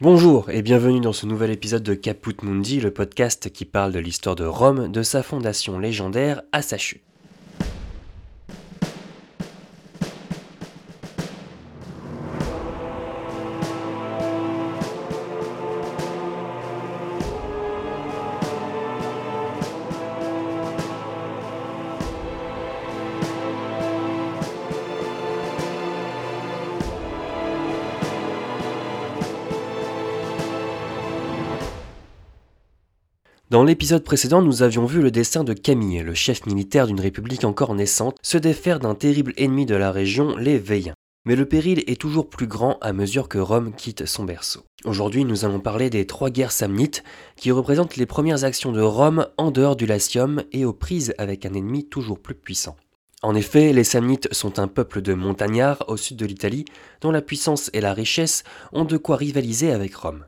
Bonjour et bienvenue dans ce nouvel épisode de Caput Mundi, le podcast qui parle de l'histoire de Rome, de sa fondation légendaire à sa chute. Dans l'épisode précédent, nous avions vu le destin de Camille, le chef militaire d'une république encore naissante, se défaire d'un terrible ennemi de la région, les Veiens. Mais le péril est toujours plus grand à mesure que Rome quitte son berceau. Aujourd'hui, nous allons parler des trois guerres samnites, qui représentent les premières actions de Rome en dehors du Latium et aux prises avec un ennemi toujours plus puissant. En effet, les Samnites sont un peuple de montagnards au sud de l'Italie, dont la puissance et la richesse ont de quoi rivaliser avec Rome.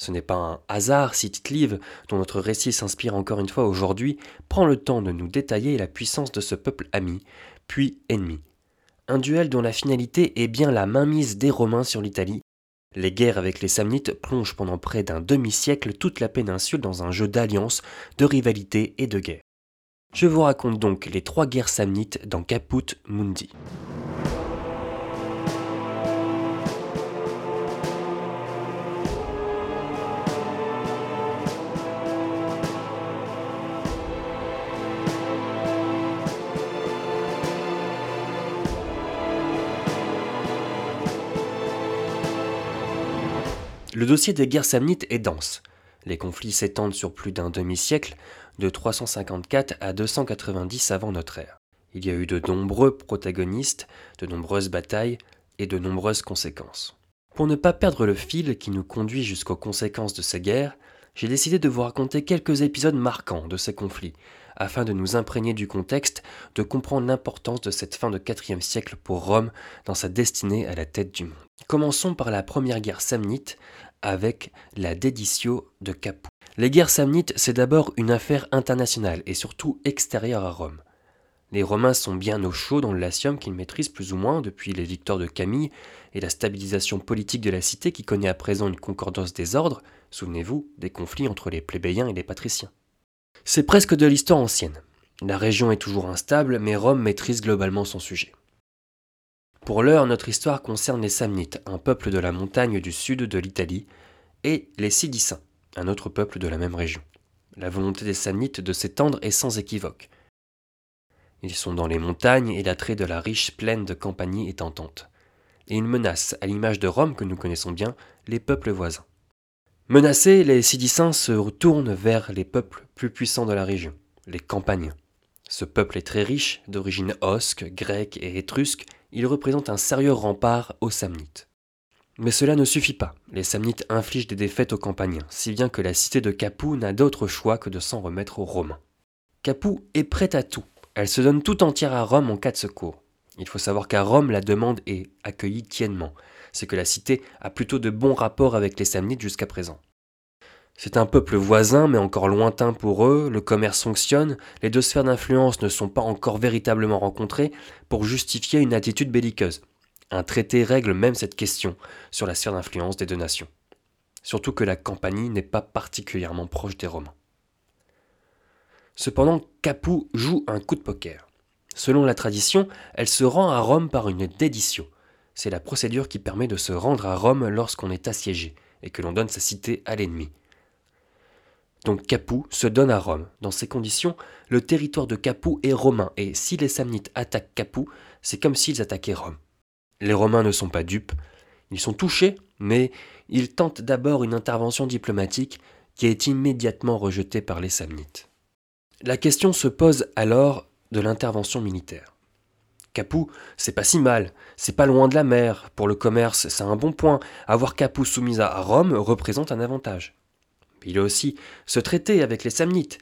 Ce n'est pas un hasard si Tite dont notre récit s'inspire encore une fois aujourd'hui, prend le temps de nous détailler la puissance de ce peuple ami, puis ennemi. Un duel dont la finalité est bien la mainmise des Romains sur l'Italie. Les guerres avec les Samnites plongent pendant près d'un demi-siècle toute la péninsule dans un jeu d'alliance, de rivalité et de guerre. Je vous raconte donc les trois guerres samnites dans Caput Mundi. Le dossier des guerres samnites est dense. Les conflits s'étendent sur plus d'un demi-siècle, de 354 à 290 avant notre ère. Il y a eu de nombreux protagonistes, de nombreuses batailles et de nombreuses conséquences. Pour ne pas perdre le fil qui nous conduit jusqu'aux conséquences de ces guerres, j'ai décidé de vous raconter quelques épisodes marquants de ces conflits, afin de nous imprégner du contexte, de comprendre l'importance de cette fin de IVe siècle pour Rome dans sa destinée à la tête du monde. Commençons par la première guerre samnite, avec la déditio de Capoue. Les guerres samnites, c'est d'abord une affaire internationale et surtout extérieure à Rome. Les Romains sont bien au chaud dans le Latium qu'ils maîtrisent plus ou moins depuis les victoires de Camille et la stabilisation politique de la cité qui connaît à présent une concordance des ordres, souvenez-vous, des conflits entre les plébéiens et les patriciens. C'est presque de l'histoire ancienne. La région est toujours instable, mais Rome maîtrise globalement son sujet. Pour l'heure, notre histoire concerne les Samnites, un peuple de la montagne du sud de l'Italie, et les Sidicins, un autre peuple de la même région. La volonté des Samnites de s'étendre est sans équivoque. Ils sont dans les montagnes et l'attrait de la riche plaine de Campanie est en tente. Et ils menacent, à l'image de Rome que nous connaissons bien, les peuples voisins. Menacés, les Sidicins se retournent vers les peuples plus puissants de la région, les Campaniens. Ce peuple est très riche, d'origine osque, grecque et étrusque, il représente un sérieux rempart aux Samnites. Mais cela ne suffit pas. Les Samnites infligent des défaites aux Campaniens, si bien que la cité de Capoue n'a d'autre choix que de s'en remettre aux Romains. Capoue est prête à tout. Elle se donne tout entière à Rome en cas de secours. Il faut savoir qu'à Rome, la demande est accueillie tiennement. C'est que la cité a plutôt de bons rapports avec les Samnites jusqu'à présent. C'est un peuple voisin, mais encore lointain pour eux, le commerce fonctionne, les deux sphères d'influence ne sont pas encore véritablement rencontrées pour justifier une attitude belliqueuse. Un traité règle même cette question sur la sphère d'influence des deux nations. Surtout que la Campanie n'est pas particulièrement proche des Romains. Cependant, Capoue joue un coup de poker. Selon la tradition, elle se rend à Rome par une dédition. C'est la procédure qui permet de se rendre à Rome lorsqu'on est assiégé et que l'on donne sa cité à l'ennemi. Donc Capoue se donne à Rome. Dans ces conditions, le territoire de Capoue est romain, et si les Samnites attaquent Capoue, c'est comme s'ils attaquaient Rome. Les Romains ne sont pas dupes, ils sont touchés, mais ils tentent d'abord une intervention diplomatique qui est immédiatement rejetée par les Samnites. La question se pose alors de l'intervention militaire. Capoue, c'est pas si mal, c'est pas loin de la mer, pour le commerce c'est un bon point, avoir Capoue soumise à Rome représente un avantage. Il a aussi ce traité avec les Samnites.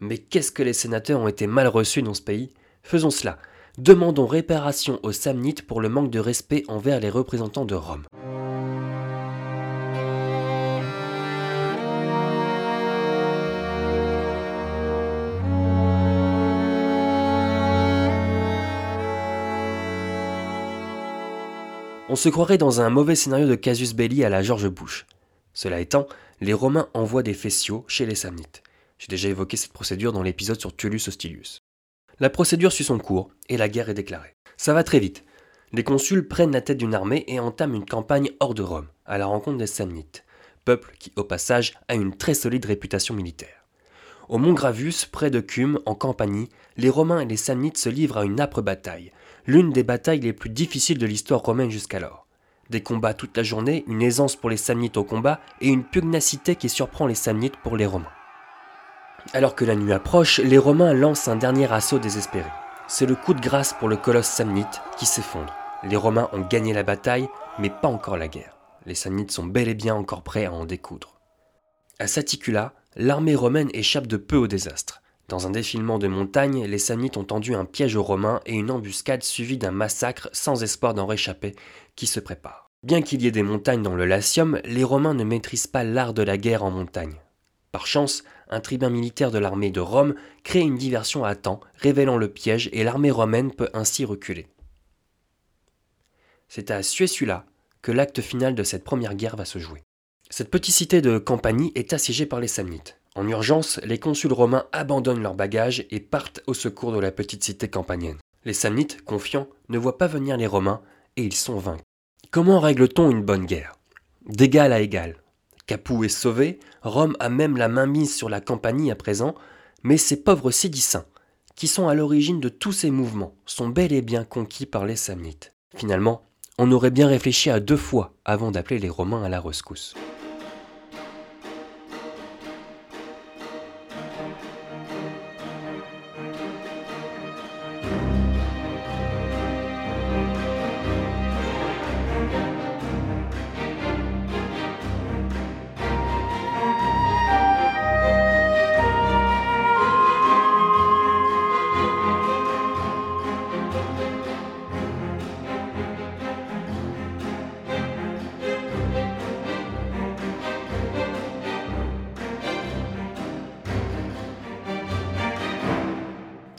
Mais qu'est-ce que les sénateurs ont été mal reçus dans ce pays? Faisons cela. Demandons réparation aux Samnites pour le manque de respect envers les représentants de Rome. On se croirait dans un mauvais scénario de casus belli à la George Bush. Cela étant, les Romains envoient des fessiaux chez les Samnites. J'ai déjà évoqué cette procédure dans l'épisode sur Tullus Hostilius. La procédure suit son cours et la guerre est déclarée. Ça va très vite. Les consuls prennent la tête d'une armée et entament une campagne hors de Rome, à la rencontre des Samnites, peuple qui, au passage, a une très solide réputation militaire. Au mont Gravus, près de Cume, en Campanie, les Romains et les Samnites se livrent à une âpre bataille, l'une des batailles les plus difficiles de l'histoire romaine jusqu'alors. Des combats toute la journée, une aisance pour les Samnites au combat et une pugnacité qui surprend les Samnites pour les Romains. Alors que la nuit approche, les Romains lancent un dernier assaut désespéré. C'est le coup de grâce pour le colosse samnite qui s'effondre. Les Romains ont gagné la bataille, mais pas encore la guerre. Les Samnites sont bel et bien encore prêts à en découdre. À Saticula, l'armée romaine échappe de peu au désastre. Dans un défilement de montagnes, les Samnites ont tendu un piège aux Romains et une embuscade suivie d'un massacre sans espoir d'en réchapper qui se prépare. Bien qu'il y ait des montagnes dans le Latium, les Romains ne maîtrisent pas l'art de la guerre en montagne. Par chance, un tribun militaire de l'armée de Rome crée une diversion à temps, révélant le piège et l'armée romaine peut ainsi reculer. C'est à Suessula que l'acte final de cette première guerre va se jouer. Cette petite cité de Campanie est assiégée par les Samnites. En urgence, les consuls romains abandonnent leurs bagages et partent au secours de la petite cité campanienne. Les Samnites, confiants, ne voient pas venir les Romains et ils sont vaincus. Comment règle-t-on une bonne guerre? D'égal à égal. Capoue est sauvé, Rome a même la main mise sur la Campanie à présent, mais ces pauvres Sidicins, qui sont à l'origine de tous ces mouvements, sont bel et bien conquis par les Samnites. Finalement, on aurait bien réfléchi à deux fois avant d'appeler les Romains à la rescousse.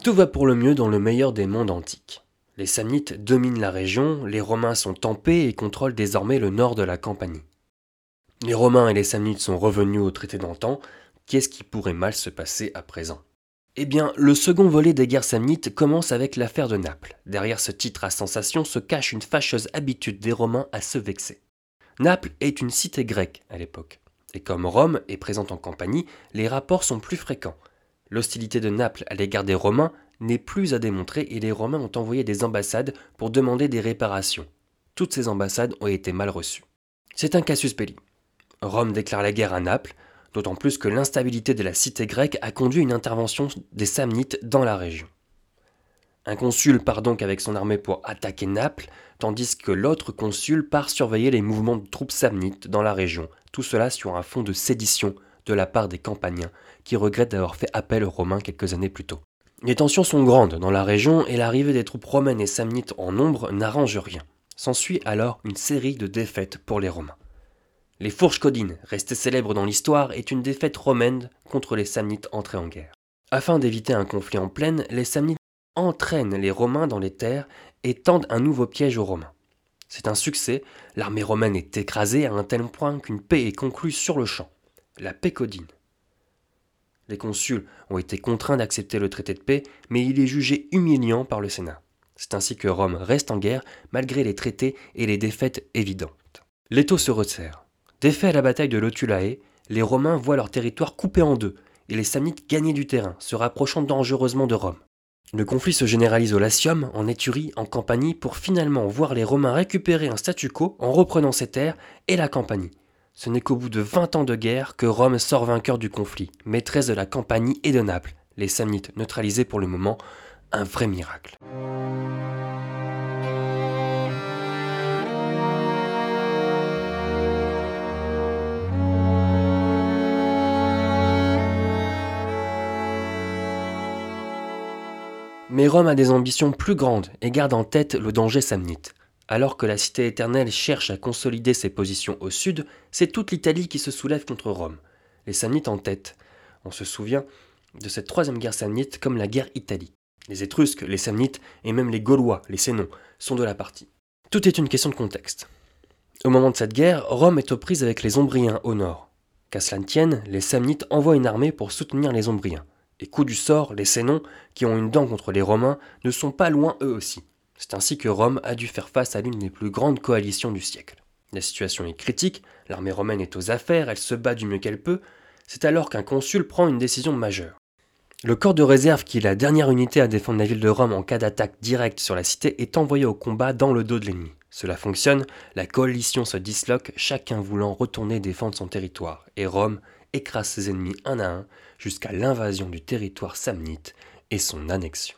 Tout va pour le mieux dans le meilleur des mondes antiques. Les Samnites dominent la région, les Romains sont tempés et contrôlent désormais le nord de la Campanie. Les Romains et les Samnites sont revenus au traité d'antan, qu'est-ce qui pourrait mal se passer à présent? Eh bien, le second volet des guerres samnites commence avec l'affaire de Naples. Derrière ce titre à sensation se cache une fâcheuse habitude des Romains à se vexer. Naples est une cité grecque à l'époque, et comme Rome est présente en Campanie, les rapports sont plus fréquents. L'hostilité de Naples à l'égard des Romains n'est plus à démontrer et les Romains ont envoyé des ambassades pour demander des réparations. Toutes ces ambassades ont été mal reçues. C'est un casus belli. Rome déclare la guerre à Naples, d'autant plus que l'instabilité de la cité grecque a conduit à une intervention des Samnites dans la région. Un consul part donc avec son armée pour attaquer Naples, tandis que l'autre consul part surveiller les mouvements de troupes samnites dans la région, tout cela sur un fond de sédition de la part des Campaniens, qui regrettent d'avoir fait appel aux Romains quelques années plus tôt. Les tensions sont grandes dans la région et l'arrivée des troupes romaines et samnites en nombre n'arrange rien. S'ensuit alors une série de défaites pour les Romains. Les Fourches Codines, restées célèbres dans l'histoire, est une défaite romaine contre les Samnites entrés en guerre. Afin d'éviter un conflit en plaine, les Samnites entraînent les Romains dans les terres et tendent un nouveau piège aux Romains. C'est un succès, l'armée romaine est écrasée à un tel point qu'une paix est conclue sur le champ la paix codine. Les consuls ont été contraints d'accepter le traité de paix, mais il est jugé humiliant par le Sénat. C'est ainsi que Rome reste en guerre malgré les traités et les défaites évidentes. L'étau se resserre. Défait à la bataille de Lotulae, les Romains voient leur territoire coupé en deux et les Samnites gagner du terrain, se rapprochant dangereusement de Rome. Le conflit se généralise au Latium, en Éturie, en Campanie, pour finalement voir les Romains récupérer un statu quo en reprenant ces terres et la Campanie. Ce n'est qu'au bout de 20 ans de guerre que Rome sort vainqueur du conflit, maîtresse de la Campanie et de Naples, les Samnites neutralisés pour le moment, un vrai miracle. Mais Rome a des ambitions plus grandes et garde en tête le danger samnite. Alors que la cité éternelle cherche à consolider ses positions au sud, c'est toute l'Italie qui se soulève contre Rome. Les Samnites en tête. On se souvient de cette troisième guerre samnite comme la guerre italique. Les Étrusques, les Samnites et même les Gaulois, les Sénons, sont de la partie. Tout est une question de contexte. Au moment de cette guerre, Rome est aux prises avec les Ombriens au nord. Qu'à cela tienne, les Samnites envoient une armée pour soutenir les Ombriens. Et coup du sort, les Sénons, qui ont une dent contre les Romains, ne sont pas loin eux aussi. C'est ainsi que Rome a dû faire face à l'une des plus grandes coalitions du siècle. La situation est critique, l'armée romaine est aux affaires, elle se bat du mieux qu'elle peut. C'est alors qu'un consul prend une décision majeure. Le corps de réserve, qui est la dernière unité à défendre la ville de Rome en cas d'attaque directe sur la cité, est envoyé au combat dans le dos de l'ennemi. Cela fonctionne, la coalition se disloque, chacun voulant retourner défendre son territoire, et Rome écrase ses ennemis un à un jusqu'à l'invasion du territoire samnite et son annexion.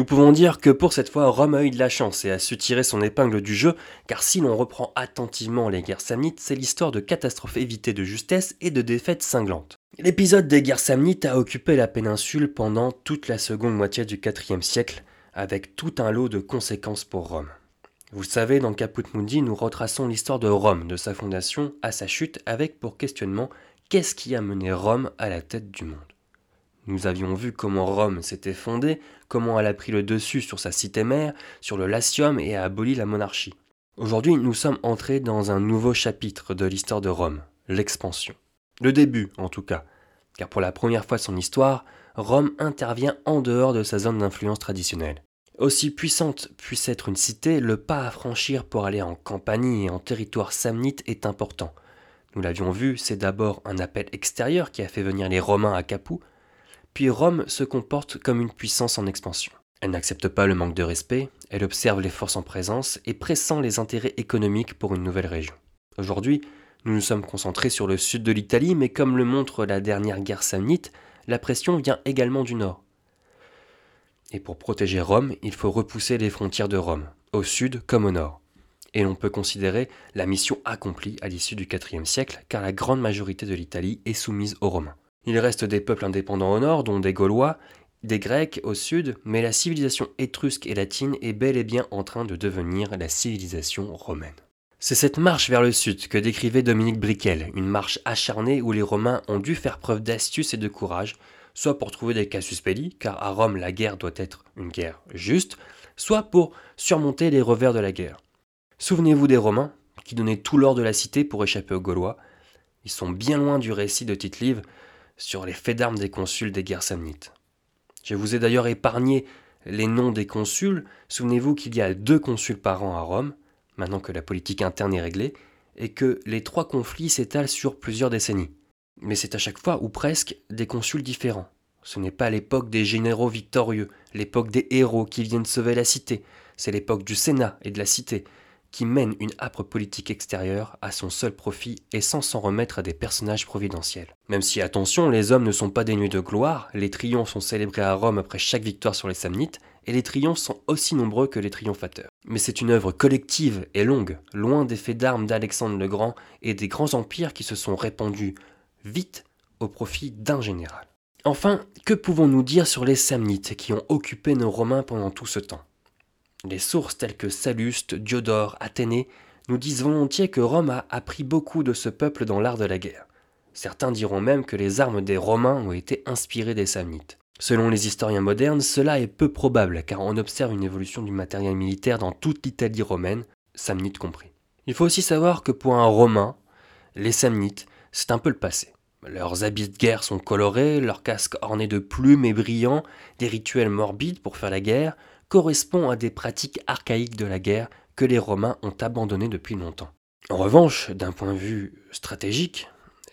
Nous pouvons dire que pour cette fois, Rome a eu de la chance et a su tirer son épingle du jeu, car si l'on reprend attentivement les guerres samnites, c'est l'histoire de catastrophes évitées de justesse et de défaites cinglantes. L'épisode des guerres samnites a occupé la péninsule pendant toute la seconde moitié du IVe siècle, avec tout un lot de conséquences pour Rome. Vous savez, dans Caput Mundi, nous retraçons l'histoire de Rome, de sa fondation à sa chute, avec pour questionnement qu'est-ce qui a mené Rome à la tête du monde? Nous avions vu comment Rome s'était fondée, comment elle a pris le dessus sur sa cité mère, sur le Latium et a aboli la monarchie. Aujourd'hui, nous sommes entrés dans un nouveau chapitre de l'histoire de Rome, l'expansion. Le début, en tout cas, car pour la première fois de son histoire, Rome intervient en dehors de sa zone d'influence traditionnelle. Aussi puissante puisse être une cité, le pas à franchir pour aller en Campanie et en territoire samnite est important. Nous l'avions vu, c'est d'abord un appel extérieur qui a fait venir les Romains à Capoue, puis Rome se comporte comme une puissance en expansion. Elle n'accepte pas le manque de respect, elle observe les forces en présence et pressent les intérêts économiques pour une nouvelle région. Aujourd'hui, nous nous sommes concentrés sur le sud de l'Italie, mais comme le montre la dernière guerre samnite, la pression vient également du nord. Et pour protéger Rome, il faut repousser les frontières de Rome, au sud comme au nord. Et l'on peut considérer la mission accomplie à l'issue du IVe siècle, car la grande majorité de l'Italie est soumise aux Romains. Il reste des peuples indépendants au nord, dont des Gaulois, des Grecs au sud, mais la civilisation étrusque et latine est bel et bien en train de devenir la civilisation romaine. C'est cette marche vers le sud que décrivait Dominique Briquel, une marche acharnée où les Romains ont dû faire preuve d'astuce et de courage, soit pour trouver des casus belli, car à Rome la guerre doit être une guerre juste, soit pour surmonter les revers de la guerre. Souvenez-vous des Romains, qui donnaient tout l'or de la cité pour échapper aux Gaulois. Ils sont bien loin du récit de Tite-Live, sur les faits d'armes des consuls des guerres samnites. Je vous ai d'ailleurs épargné les noms des consuls. Souvenez-vous qu'il y a deux consuls par an à Rome, maintenant que la politique interne est réglée, et que les trois conflits s'étalent sur plusieurs décennies. Mais c'est à chaque fois, ou presque, des consuls différents. Ce n'est pas l'époque des généraux victorieux, l'époque des héros qui viennent sauver la cité, c'est l'époque du Sénat et de la cité, qui mène une âpre politique extérieure à son seul profit et sans s'en remettre à des personnages providentiels. Même si, attention, les hommes ne sont pas dénués de gloire, les triomphes sont célébrés à Rome après chaque victoire sur les Samnites, et les triomphes sont aussi nombreux que les triomphateurs. Mais c'est une œuvre collective et longue, loin des faits d'armes d'Alexandre le Grand et des grands empires qui se sont répandus vite au profit d'un général. Enfin, que pouvons-nous dire sur les Samnites qui ont occupé nos Romains pendant tout ce temps? Les sources telles que Salluste, Diodore, Athénée nous disent volontiers que Rome a appris beaucoup de ce peuple dans l'art de la guerre. Certains diront même que les armes des Romains ont été inspirées des Samnites. Selon les historiens modernes, cela est peu probable car on observe une évolution du matériel militaire dans toute l'Italie romaine, Samnites compris. Il faut aussi savoir que pour un Romain, les Samnites, c'est un peu le passé. Leurs habits de guerre sont colorés, leurs casques ornés de plumes et brillants, des rituels morbides pour faire la guerre, correspond à des pratiques archaïques de la guerre que les Romains ont abandonnées depuis longtemps. En revanche, d'un point de vue stratégique,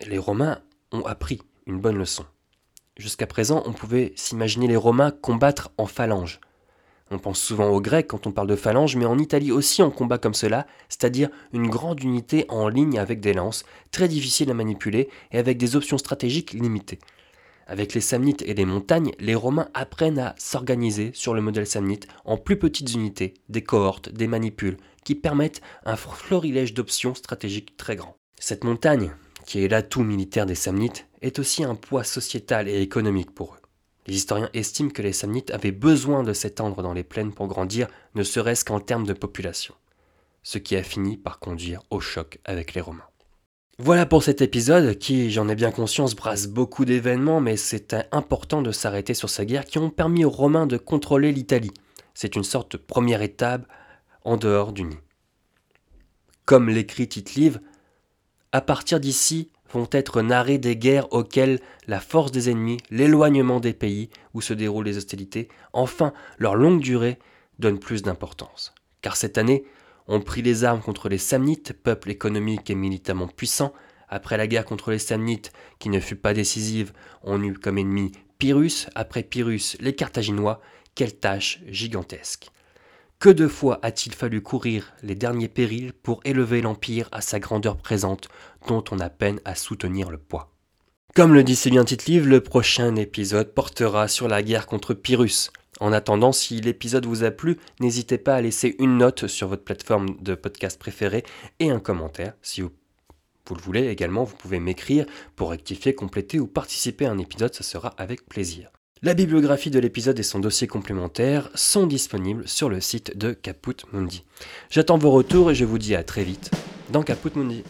les Romains ont appris une bonne leçon. Jusqu'à présent, on pouvait s'imaginer les Romains combattre en phalange. On pense souvent aux Grecs quand on parle de phalange, mais en Italie aussi on combat comme cela, c'est-à-dire une grande unité en ligne avec des lances, très difficiles à manipuler et avec des options stratégiques limitées. Avec les Samnites et les montagnes, les Romains apprennent à s'organiser sur le modèle samnite en plus petites unités, des cohortes, des manipules, qui permettent un florilège d'options stratégiques très grand. Cette montagne, qui est l'atout militaire des Samnites, est aussi un poids sociétal et économique pour eux. Les historiens estiment que les Samnites avaient besoin de s'étendre dans les plaines pour grandir, ne serait-ce qu'en termes de population, ce qui a fini par conduire au choc avec les Romains. Voilà pour cet épisode qui, j'en ai bien conscience, brasse beaucoup d'événements, mais c'était important de s'arrêter sur ces guerres qui ont permis aux Romains de contrôler l'Italie. C'est une sorte de première étape en dehors du nid. Comme l'écrit Tite-Live, à partir d'ici, vont être narrées des guerres auxquelles la force des ennemis, l'éloignement des pays où se déroulent les hostilités, enfin leur longue durée, donnent plus d'importance. Car cette année, on prit les armes contre les Samnites, peuple économique et militairement puissant. Après la guerre contre les Samnites, qui ne fut pas décisive, on eut comme ennemi Pyrrhus, après Pyrrhus les Carthaginois. Quelle tâche gigantesque. Que de fois a-t-il fallu courir les derniers périls pour élever l'Empire à sa grandeur présente, dont on a peine à soutenir le poids Comme le dit si bien Tite-Livre, le prochain épisode portera sur la guerre contre Pyrrhus. En attendant, si l'épisode vous a plu, n'hésitez pas à laisser une note sur votre plateforme de podcast préférée et un commentaire. Si vous, le voulez également, vous pouvez m'écrire pour rectifier, compléter ou participer à un épisode, ça sera avec plaisir. La bibliographie de l'épisode et son dossier complémentaire sont disponibles sur le site de Caput Mundi. J'attends vos retours et je vous dis à très vite dans Caput Mundi.